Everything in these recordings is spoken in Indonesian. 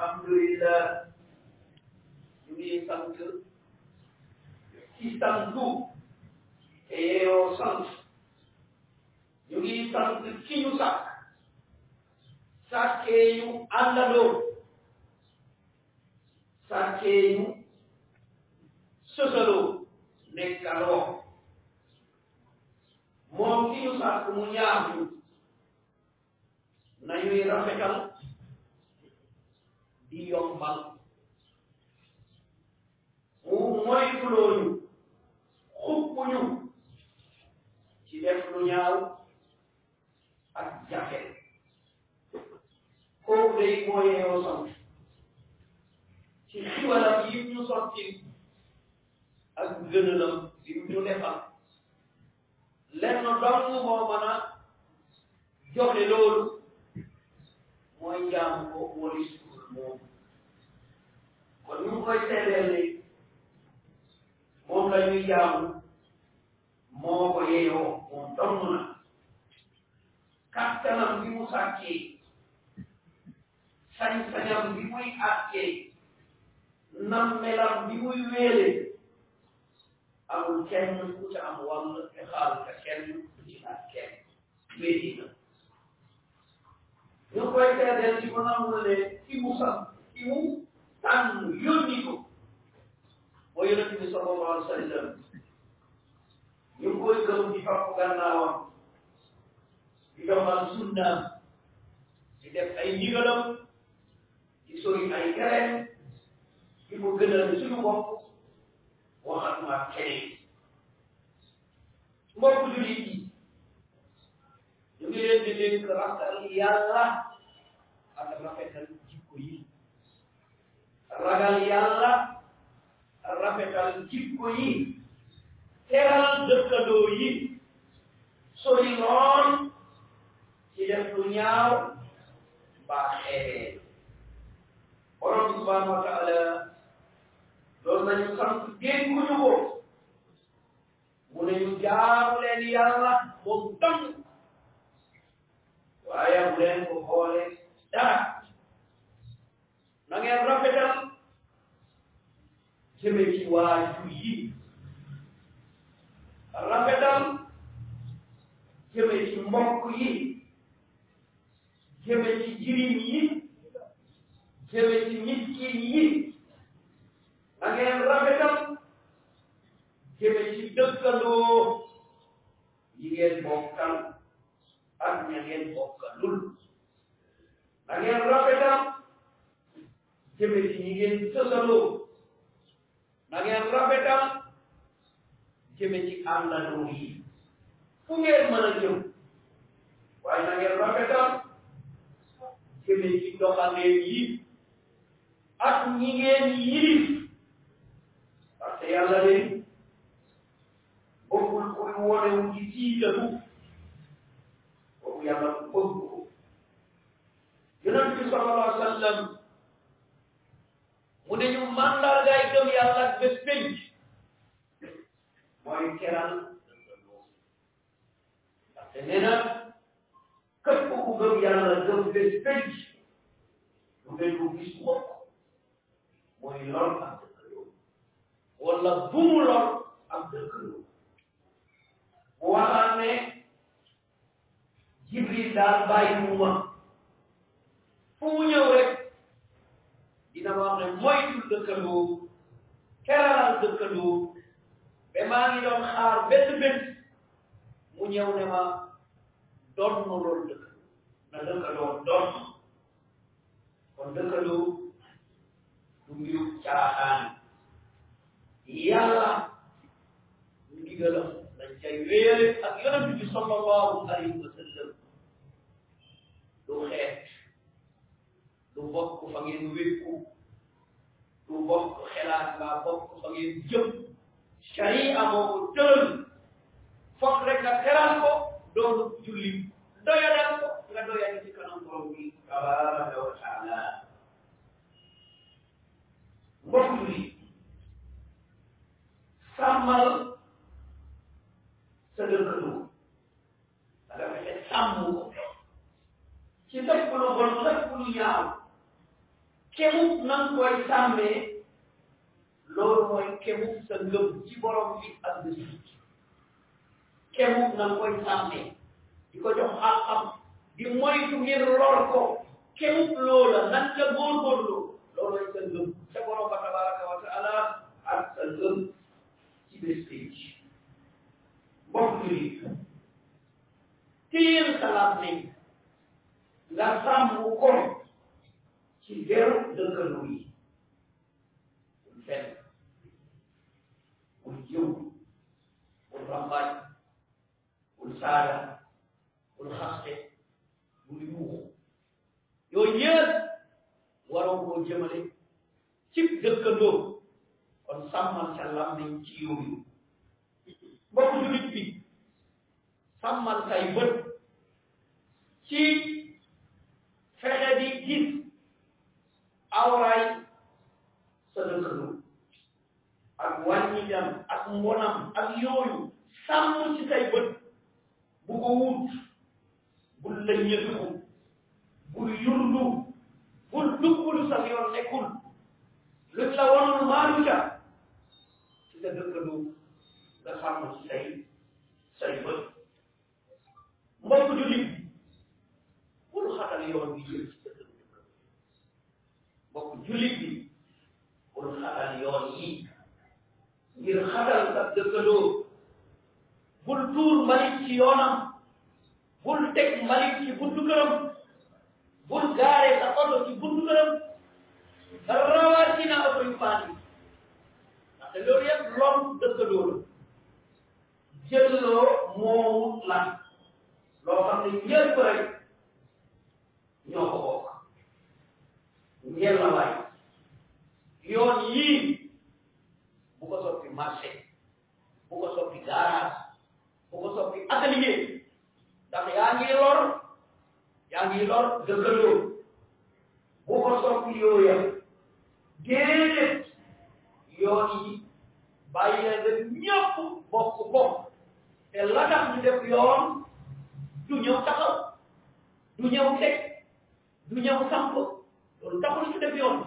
Alhamdulillah. Ini sangka. Istangu. Eo sang. Yugi sangka kiyu sak. Sakeyu andalo. Sakeyu sosolo nekalo. Mom kiyu sak munyahdu. Na yui rafekal. Di yombal. Mu moytuloo ñu xupp ñu ci def lu ñaaw ak jafe. Kooku day mooyeeyoo sant ci xiwalam yi ñu sotti ak gënalam yi ñu defal. Lenn dong moo mën a joxe loolu mooy jaamu ko walis. Moom kon ñu ngi koy seedeel ni moom la ñuy jaamu moo ko yeyoo moom dong na kattanam bi mu sàkkee sañ-sañam bi muy àkkee nammelam bi muy wéele amul kenn ku ca am wàll te xaal ka kenn ci ak kenn. Wéeti na. Ñu koy seedeel ci ko nangul ne ki mu sam ki mu tànn yónni ko mooy yonent bi sallallahu alayhi wa sallam ñu ngi koy gëm di topp gannaawam di doxal sunnaam di def ay ndigalam di sori ay tereem di ko gënal suñu bopp waxatuma keneen mbokk jullit yi ñu ngi leen di dénk ragal yàlla ak rafetal jikko yi ragal yàlla rafetal jikko yi teral dëkkandoo yi sori lool ci def lu ñaaw mbaa xeebee borom subhanahu wa taala. Loolu nañu sant dénkuñu ko mu ne ñu yàlla moom dong waaye bu leen ko xoole dara na ngeen rafetal jëme ci waajur yi rafetal jëme ci mbokk yi jëme ci jirim yi jëme ci miskin yi na ngeen rafetal jëme ci dëkkandoo yi ngeen bokkal ak ngeen bokkalul na ngeen rafetal jëme ci ñi ngeen sësaloo na ngeen rafetal jëme ci àndandoo yi fu ngeen mën a jëm waaye na ngeen rafetal jëme ci doxandéem yi ak ñi ngeen yilif parce que yàlla de bokkul koy wonewu ci tiitalu ko yonent bi sallallahu alayhi wa sallam mu ne ñu mandargaay gëm yàlla ak bés penc mooy keral ndaxte nee na képp ku gëm yàlla gëm bés jibril daal bàyyi mu ma fu mu ñëw rek dina ma wax ne moytul dëkkandoo keralal dëkkandoo ba maa ngi doon xaar benn bés mu ñëw ne ma doon ma loolu dëkk na dëkkandoo doon kon dëkkandoo du mbiru caaxaan. Yàlla ndigalam dañ cay wéyale ak yonent bi sallallahu alayhi wa sallam. Du xeet du bokk fa ngeen wékku du bokk xelaat mbaa bokk fa ngeen jëm sharia moo tëral foog rek nga teral ko doonu julli doyadal ko nga doyal ci kanam borom bi tabaraka wa taala sàmmal sa nga fexe sàmm ko ci lépp lu bon lépp lu ñaaw kemub nang koy sàmmee loolu kemub sa ngëm ci borom bi ak bés kemub nang koy sàmmee di ko jox àqam di moytu ngir lor ko kemub loola nan nga sàmm ko ci deru dëkkandoo yi bul fen bul jëw bul rambaaj bul saaga bul xaste bul yuuxu yooyu yëpp waroo koo jëmale ci dëkkandoo. Kon sàmmal sa làmmiñ ci yooyu. Mbokk julit bi sàmmal say bët ci fexe di gis awraay sa dëkkandoo ak wàññitam ak mbonam ak yooyu sàmm ci say bët bu ko wut bul ñëtu bul yurdu bul duggulu sa yoon nekkul luñ la wonul maalu ca ci sa dëkkandoo nga sàmm ci say say bët mbokk jullit bul xatal yoon bi jëm ci sa dëkkandoo mbokk jullit bi bul xatal yoon yi ngir xatal sa dëkkandoo bul tuur mbalit ci yoonam bul teg mbalit ci buntu këram bul gaare sa oto ci buntu këram rawatina oto yu paan yi ndaxte loolu yëpp lom dëkkandoo la jëlloo moomu lan loo xam ne ñëpp rek ñoo ko bokk ngeen la waay yoon yii bu ko soppi marché bu ko soppi garage bu ko soppi atelier ndax yaa ngi lor. Yaa ngi lor dëkkandoo bu ko soppi yooya déedéet yoon yi. Bàyyi leen ñëpp bokk bokk te la tax ñu def yoon du ñëw taxaw du ñëw teg du ñëw samp loolu taxul ñu def yoon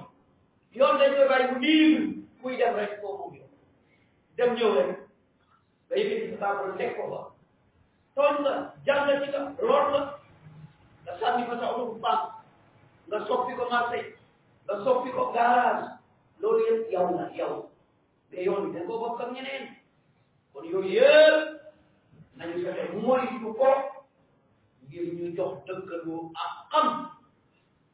yoon dañ koy bàyyi bu diir kuy dem rek foo moom yoon dem ñëw rek nga yëkkati sa saako teg ko fa tooñ nga jàng ci nga lor la nga sànni fa sa oto bu baax nga soppi ko marché nga soppi ko garage loolu yëpp yow la yow mais yoon bi dañ ko bokk ak ñeneen kon yooyu yëpp nañu fexe moytu ko ngir ñu jox dëkkandoo ak xam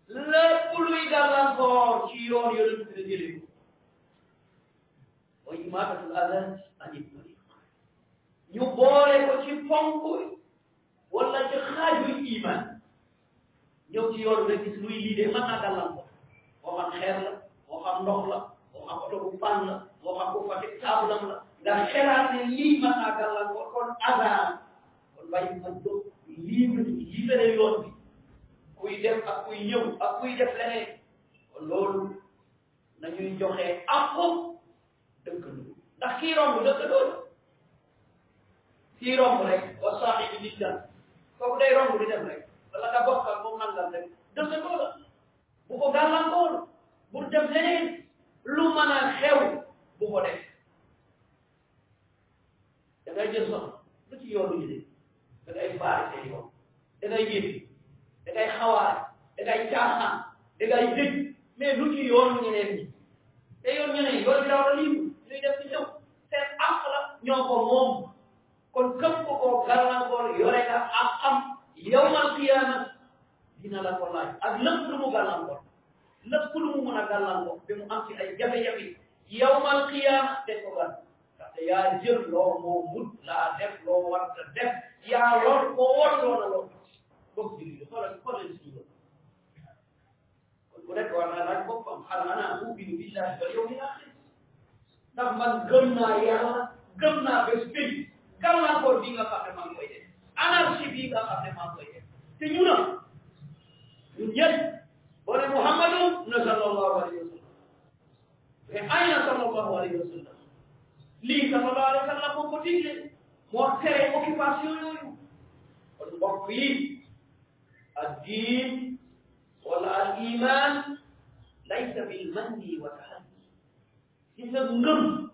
lépp luy gàllankoor ci yoon yonent bi la jëlee mooy imaatatul adan anit wala ci iman. Ñëw ci yoon nga gis luy lii de mën naa gàllankoor moo xam xeer la moo xam kon kon kuy def ak kuy ñëw ak kuy def leneen. Loolu nañuy joxe ak dëkkandoo. Ndax kii romb dëkkandoo la. Kii romb rek wa saaxibi nit dan kooku day romb di dem rek. Wala nga bokk ak moom nangam rek dëkkandoo la. Bu ko gàllankoor bu dem leneen lu mën a xew bu ko def. Da ngay jël soxla lu ci yoonu ñu de da ngay baari seen yoon. Da ngay yéeg da ngay xawaare da ngay caaxaan da ngay dëj mais lu ci yoonu ñeneen ñi te yoon ñeneen bi a libre ñuy def ci ñëw seen àq la ñoo ko moom kon képp ko ko gàllankoor yore nga am yawmal qiyaama dina la ko laaj ak lépp lu mu gàllankoor lépp lu mu mën a gàllankoor ba mu am ci ay jafe-jafe yawmal qiyaama te ko ndaxte yaa jël loo moo mut laa def loo war a def yaa lor koo war loona lor bokk naa bés bi gàllankoor bi nga xam ne maa ngi koy def anarchie bi nga xam ne maa ngi koy def te ñu na ñun ñëpp boo ne Muhammadu na sallallahu alayhi wa sallam mais ayna sallallahu alayhi wa sallam lii sallallahu alayhi wa sallam moo ko digle moo tere occupation yooyu kon mbokk yi الدين والايمان ليس بالمن والتحدي. ليس بالغم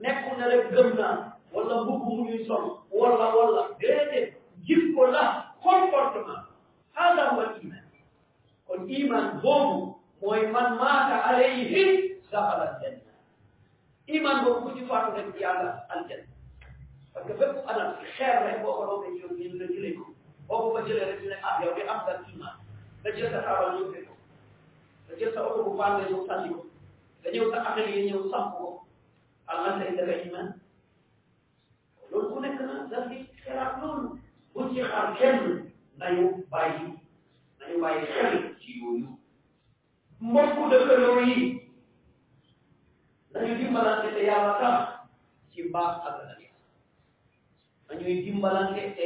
نكون لغمنا ولا بكم يسر ولا ولا. غيره جيبوا لا كومبورتمان هذا هو الإيمان. والإيمان هو مؤمن مات عليه دخل الجنة. إيمان هو كل فاتو الجنة. فكيف أنا خير لك وقرب من رجليكم oto bu baax nga ñëw sànni ko nga ñëw sa affaire yi ñëw samp ko allah say dafa iman. Loolu ku nekk na dal di xelaat loolu bu ci xaar kenn nañu bàyyi nañu bàyyi xel ci yooyu mbokku dëkkandoo yi nañu dimbalante te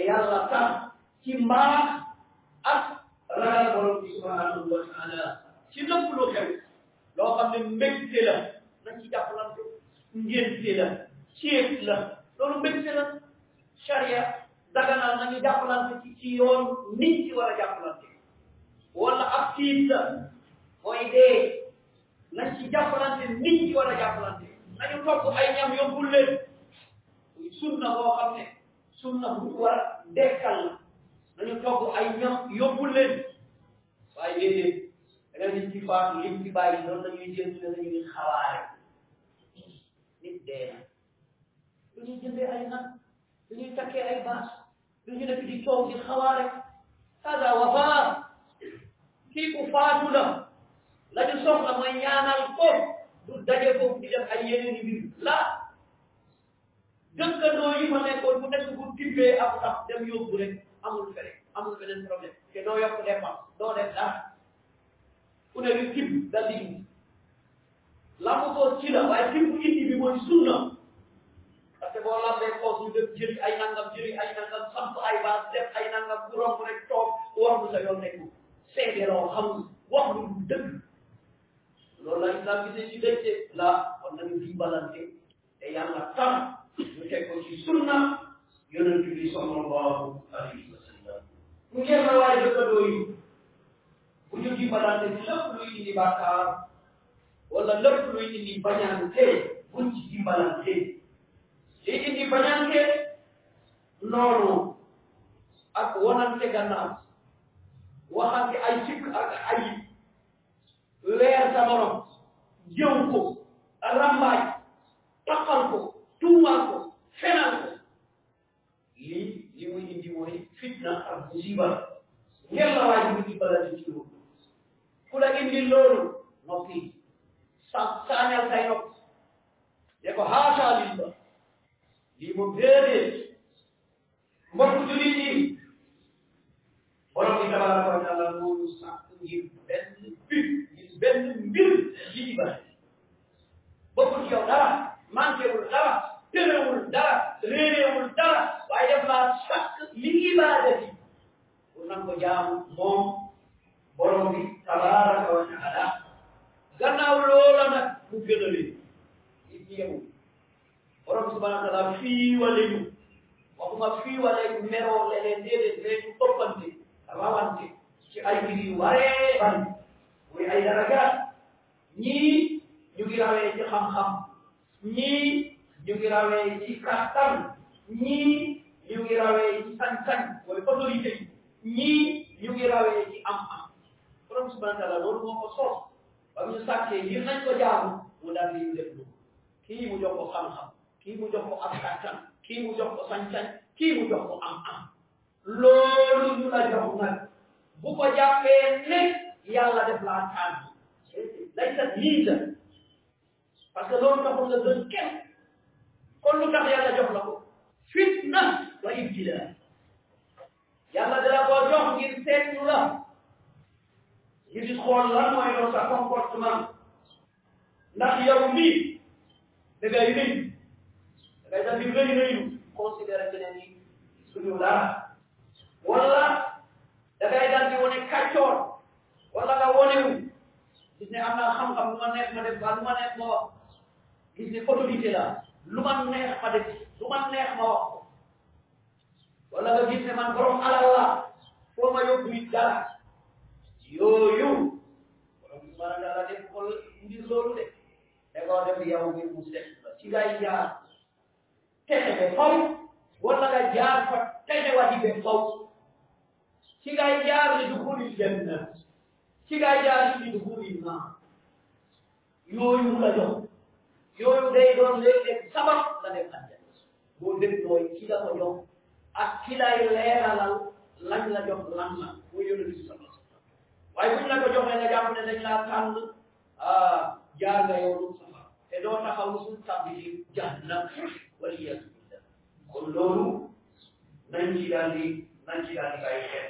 yàlla tax ci mbaax ak ragal borom bi subhanahu wa taala ci lépp lu xew. loo xam ne mbégte la nañ ci jàppalante ngénte la ceeb la loolu mbégte la. Charia daganal nañu jàppalante ci ci yoon nit ci war a jàppalante. wala ab tiit la mooy dee. nañ ci jàppalante nit ci war a jàppalante. nañu togg ay ñam yóbbul leen. sunna boo xam ne sunna bu war a dekkal la. Nañu togg ay ñam yóbbul leen waaye déedéet da nga ci faatu lim ci bàyyi loolu dañuy jël ne dañuy xawaare nit dee na lu ñuy jëndee ay nag lu ñuy takkee ay baas lu ñu nekk di coow di xawaare hada wafa kii ku faatu la la ñu soxla mooy ñaanal ko du daje foofu di def ay yeneen mbir la dëkkandoo yi ma nekkoon bu nekk bu tibbee ab sax dem yóbbu rek amul fere amul beneen problème te doo yokk dépense doo def dara ku ne lu tibb dal di indi lamb ko ci la waaye tibb indi bi mooy sunna parce que boo lambee koos ñu def jëri ay nangam jëri ay nangam samp ay baas def ay nangam bu romb rek toog wax lu sa yoon nekku seede loo xamul wax lu dëgg loolu la islam gisee ci dëcce la kon nañu dimbalante te yàlla tax ñu teg ci sunna yonent bi sallallahu alayhi wa sallam. Mu ngeen la waaye dëkkandoo yi bu ñu dimbalante ci lépp luy indi bàkkaar wala lépp luy indi bañante buñ ci dimbalante li indi bañante noonu ak wanante gannaaw. Waxante ay sikk ak ay weer sa morom jëw ko rambaaj taxal ko tuumaal ko fenal ko. Mooy fitna ak musiba ngeen la waay mu dimbalante ci loolu ku la indi loolu noppi sa de ko haata lillah lii moom déedéet mbokk julit yi borom bi tabaraka wa taala moo ñu sàkk ngir mbir ci yow dara dara dara waaye def laa sàkk li ibada bi pour nan ko jaamu moom borom bi tabaraka wa taala gannaaw loola nag mu gënale nit ñi yow borom subhanahu wa taala fii wala ñu. Waxuma fii wala ñu meroo leneen déedéet mais ñu ëppante rawante ci ay mbir yu waree muy ay darajaat. Ñii ñu ngi rawee ci xam-xam. Ñii ñu ngi rawee ci kàttan. Ñii ñu ngi rawee ci sañ-sañ mooy autorité yi. Ñii ñu ngi rawee ci am-am. Borom subhanahu wa taala loolu moo ko sos ba ñu sàkkee ngir nañ ko jaamu mu daal di def lu kii mu jox ko xam-xam kii mu jox ko ab kàttan kii mu jox ko sañ-sañ kii mu jox ko am-am. Loolu ñu la jox nag. Bu ko jàppee ne yàlla def laa tànn. Lay sa lii la parce que loolu taxul nga gën kenn. Kon lu tax yàlla jox la ko? Fitna. Wa ibtila yàlla dala ko jox ngir seetlu la ngir di xool lan mooy doon sa comportement ndax yow mii da ngay rëy da ngay dal di rëy rëyu considéré que ne ni? Suñu dara wala da ngay dal di wane kàccoor wala nga wanewu gis ne am naa xam-xam lu ma neex ma def ba lu ma neex ma wax gis ne autorité la lu ma neex ma def lu ma neex ma wax wala nga gis ne man borom alal la foo ma yóbbu nit dara yooyu borom subhanahu wa taala def ko ngir loolu de da koo def yow ngir mu set la ci ngay jaar texe be faw wala nga jaar fa texe wati be faw ci ngay jaar li dukhulil janna ci ngay jaar li dukhuli na yooyu la jox yooyu day doon léeg-léeg sabab la dem àjjana boo dégg mooy ki la ko jox ak ki lay leeralal lañ la jox lan la. Muy yonent bi sallallahu alayhi waaye buñ la ko joxee nga jàpp ne dañ laa tànn ah jaar nga yoonu safar te doo taxaw waliyadu billah. Kon loolu nañ ci daal di nañ ci daal di bàyyi xel.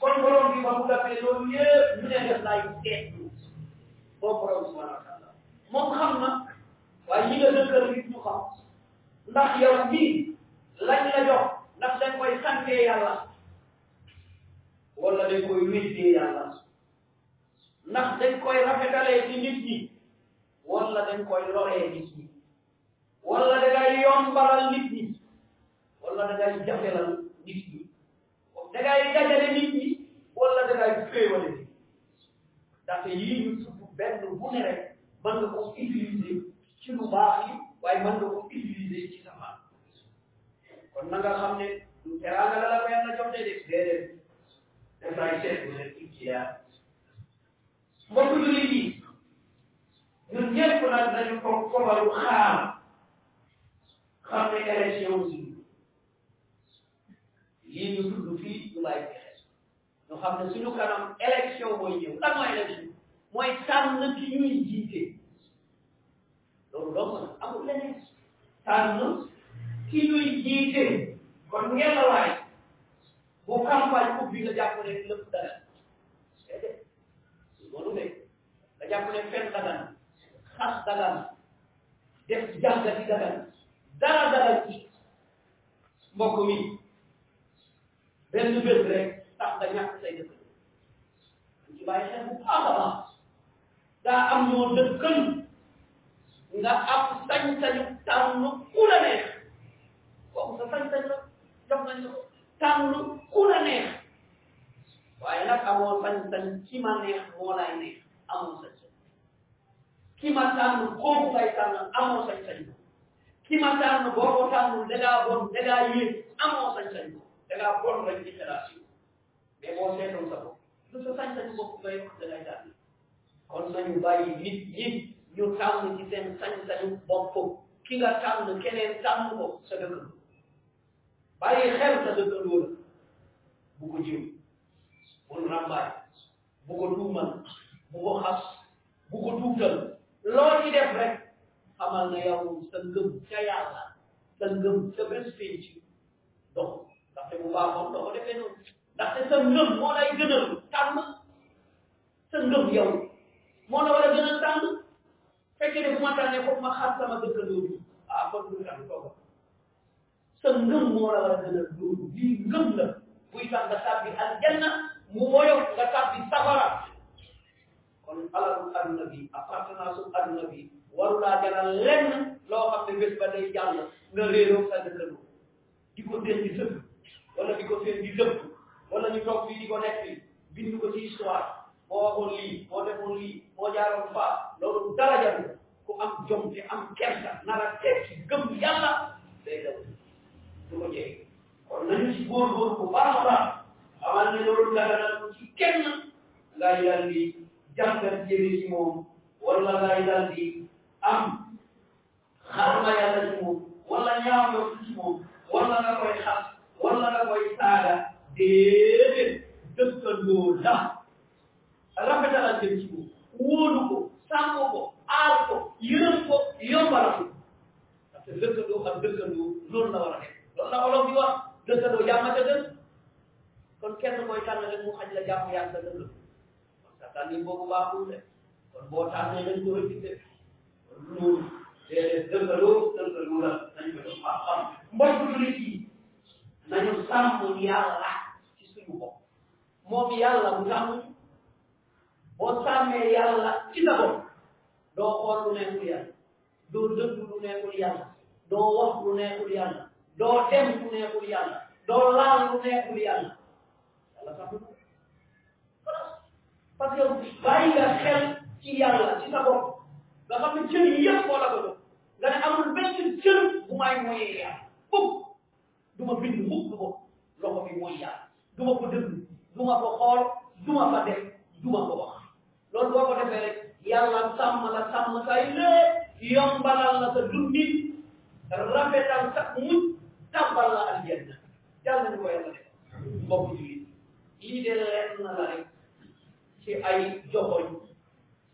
Kon borom bi ba mu gàppee loolu yëpp ne def laay boo borom subhanahu wa taala moom xam na waaye nga dëkkal nit ñu xam. Ndax yow lañ la jox santee yàlla wala dañ koy wéddee yàlla ndax dañ koy rafetalee ci nit ñi wala dañ koy loree nit ñi wala da ngay yombalal nit ñi wala da ngay jafelal nit ñi da ngay dajale nit ñi wala da ngay féewale nit ndaxte yii ñu tudd benn bu ne rek mën nga ko utiliser ci lu baax yi waaye mën nga ko utiliser ci safaan kon na nga xam ne era la la pena la chota de pere de la hice con el tía mo tu le di no ni es con la de con con la ruja cabe era si un y no tu lo fi tu la hice no hablo si no cara elección voy yo la no elección mo es tan de ti ni dice lo lo amo le é tan tá, no Que nos dizem kon ngeen la waay bu campagne ubbi nga jàpp ne lépp dara déedéet loolu de nga jàpp ne fen dagan xas dagan def jàngati dagan dara dagan ci mbokk mi benn bés rek tax nga ñàkk say dëkk ci bàyyi xel bu baax a baax amoo sañ-sañ ki ma neex moo lay neex amoo sañ-sañ ki ma tànn kooku ngay tànn amoo sañ-sañ ki ma tànn boo ko tànnul dangaa bon dangaa yéeg amoo sañ-sañ dangaa bon rek ci xalaat mais boo seetoon sa bopp lu sa sañ-sañ bopp ngay wax dangay tànn kon nañu bàyyi nit ñi ñu tànn ci seen sañ-sañu bopp ki nga tànn keneen tànn ko sa dëkk bàyyi xel sa dëkkandoo la bu ko jiw bul rambaay bu ko tuumal xas bu ko tuutal. Loo rek xamal na yow sa ngëm ca yàlla sa ngëm sa bés penc dox. Ndaxte bu baaxoon doo ko defee noonu. Ndaxte sa ngëm moo lay gënal tànn. Sa ngëm yow moo la war a gënal tànn. Fekkee ne bu ma tànnee foofu ma xas sama dëkkandoo bi. Ah kon du tànn tooga sa ngëm moo la war a gënal. Loolu lii ngëm la. Buy tax nga tàbbi aljanna. Mu woyof nga tàbbi safara kon alalu aduna bi appartenance aduna bi waru laa jaral lenn loo xam ne ba day nga sa di ko di sëpp wala di seen di dëpp wala ñu di nekk bind ko ci histoire boo waxoon lii boo defoon lii boo jaaroon dara ku am jom te am kersa nar a tekki gëm yàlla day daw du ko kon nañu baax baax amal ne loolu daganal ci kenn ngay dal di jàngat jëme ci moom wala ngay dal di am xarma yàlla ci moom wala ñaaw yow ci moom wala nga koy xas wala nga koy saaga déedéet dëkkandoo la rafetalal jëm ci moom wóolu ko sàmm ko aar ko yërëm ko yombalal ko parce que dëkkandoo ak dëkkandoo loolu la war a def loolu la olof di wax dëkkandoo jàmm ca gën kon kenn mooy tànn rek mu xaj la jàmm yàlla sa dëkk kon sa tànn boobu baaxul de. Kon boo tànnee dañ ko rëcc kon loolu déedéet dëkkandoo dëkkandoo la. Nañ ko def xam-xam mbokk jullit yi nañu sàmm yàlla ci suñu bopp. Moom yàlla mu sàmm boo sàmmee yàlla ci sa bopp doo xool lu nekkul yàlla. Doo dëgg lu nekkul yàlla. Doo wax lu nekkul yàlla. Doo dem lu nekkul yàlla. Doo laal lu nekkul yàlla sax parce que bàyyi nga xel ci yàlla ci sa bopp nga xam ne cër yëpp moo la ko jox nga amul benn cër bu may moyee yàlla fukk du bind mukk ko loxo bi mooy yàlla du ko dëgg du ko xool du fa def du ko wax loolu boo ko rek la say yombalal la sa rafetal sa la aljanna ko def lii de lenn la rek ci ay joxoñ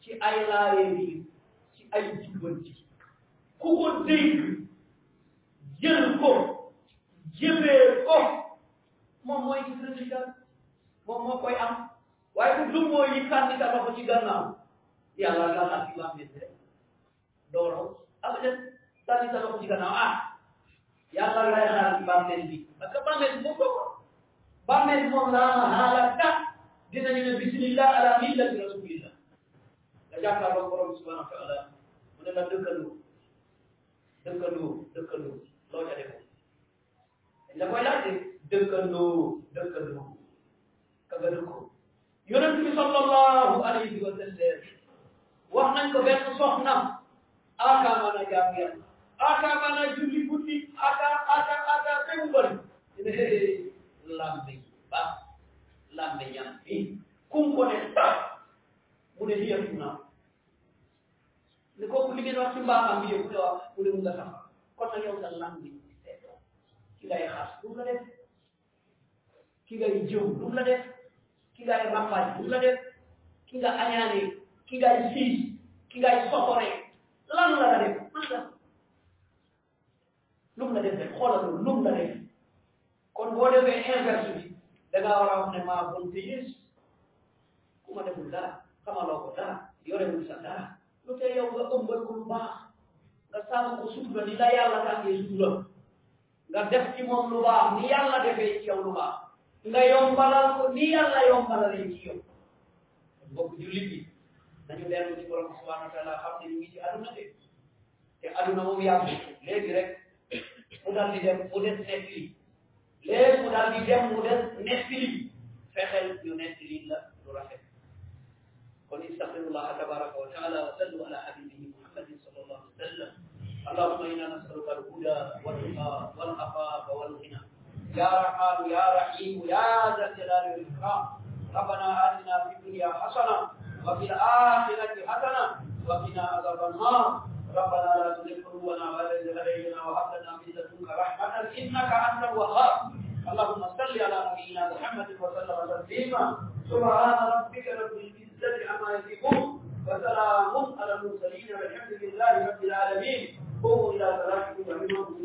ci ay laayee biir ci ay jubbanti ku ko dégg jël ko jëfee ko moom mooy gis résultat moom moo koy am waaye bu dum mooy yi sànni sa loxo ci gannaaw yàlla la la ci rek dooro abadan loxo ci gannaaw ah. Yàlla lay xaar ci bi parce que ko bàmmeel moom laa xaalaka dinañu ne bismillah ala millati rasulillah nga jàkkaarloo borom subhanahu wa taala mu ne la dëkkandoo dëkkandoo dëkkandoo loo ca defoo dañ la koy laajte dëkkandoo dëkkandoo ka nga dëkkoo yonent bi sallallahu alayhi wa sallam wax nañ ko benn soxna aka mana jaam yàlla aka mana julli guddi aka aka aka tewu bari lambe ba lambe ñam bi kum ko ne ta mu ne hiya tuna ne kooku li ngeen wax ci mbaaxam bi yëpp ne wax mu ne mu nga sax kon nag yow sa lambe. Ki ngay xas du la def ki ngay jëw du la def ki ngay rambaaj du la def ki nga añaane ki ngay siis ki ngay soxore lan la def man la def la def kon boo defee inverse bi da ngaa war a wax ne maa bon te yées ku ma deful dara xamaloo ko dara yorewul sa dara. Lu tee yow nga ëmbal ko lu baax nga sàmm ko sutura ni la yàlla tàngee sutura. Nga def ci moom lu baax ni yàlla defee ci yow lu baax. Nga yombalal ko ni yàlla yombalalee ci yow. Mbokk jullit bi nañu dellu ci borom subhanahu wa taala xam ne ñu ngi ci aduna de. Te aduna moom yàgg léegi rek mu daal di dem mu des nekk daal di dem mu des nekk li fexeel ñu nekk li la lu rafet kon istaghfirullah tabaraka wa taala wa sallu ala habibihi اللهم إنا نسألك الهدى والتقى والعفاف والغنى. يا رحمن يا رحيم يا ذا الجلال والإكرام. ربنا آتنا في الدنيا حسنة وفي الآخرة حسنة وقنا عذاب النار. ربنا لا تزغ قلوبنا بعد إذ هديتنا وهب لنا من لدنك رحمة إنك أنت الوهاب. اللهم صل على نبينا محمد وسلم تسليما. سبحان ربك رب العزة عما يصفون وسلام على المرسلين والحمد لله رب العالمين. قوموا إلى صلاتكم